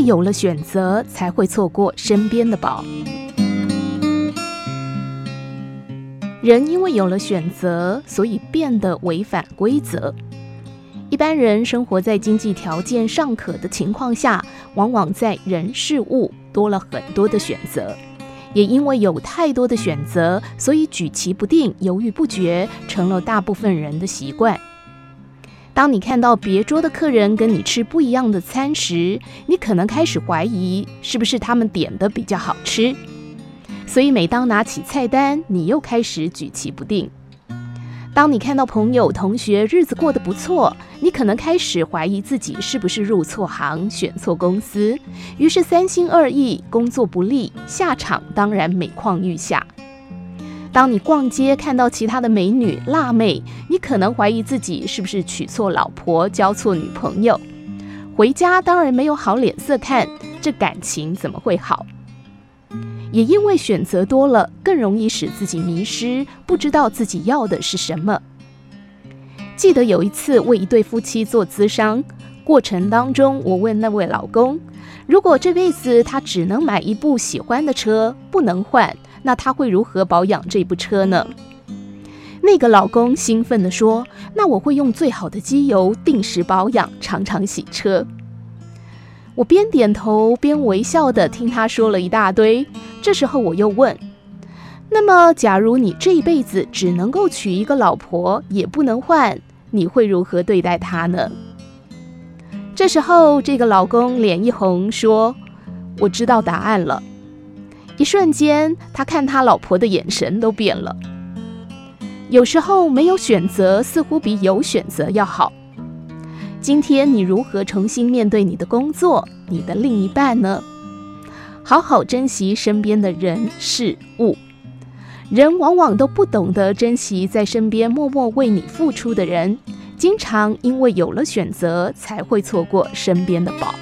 有了选择，才会错过身边的宝。人因为有了选择，所以变得违反规则。一般人生活在经济条件尚可的情况下，往往在人事物多了很多的选择。也因为有太多的选择，所以举棋不定、犹豫不决，成了大部分人的习惯。当你看到别桌的客人跟你吃不一样的餐时，你可能开始怀疑是不是他们点的比较好吃。所以每当拿起菜单，你又开始举棋不定。当你看到朋友、同学日子过得不错，你可能开始怀疑自己是不是入错行、选错公司，于是三心二意，工作不利，下场当然每况愈下。当你逛街看到其他的美女、辣妹，你可能怀疑自己是不是娶错老婆、交错女朋友，回家当然没有好脸色看，这感情怎么会好？也因为选择多了，更容易使自己迷失，不知道自己要的是什么。记得有一次为一对夫妻做咨商，过程当中，我问那位老公，如果这辈子他只能买一部喜欢的车，不能换，那他会如何保养这部车呢？那个老公兴奋地说：“那我会用最好的机油，定时保养，常常洗车。”我边点头边微笑地听他说了一大堆。这时候我又问：“那么，假如你这一辈子只能够娶一个老婆，也不能换，你会如何对待她呢？”这时候，这个老公脸一红，说：“我知道答案了。”一瞬间，他看他老婆的眼神都变了。有时候，没有选择似乎比有选择要好。今天你如何重新面对你的工作、你的另一半呢？好好珍惜身边的人事物。人往往都不懂得珍惜在身边默默为你付出的人，经常因为有了选择，才会错过身边的宝。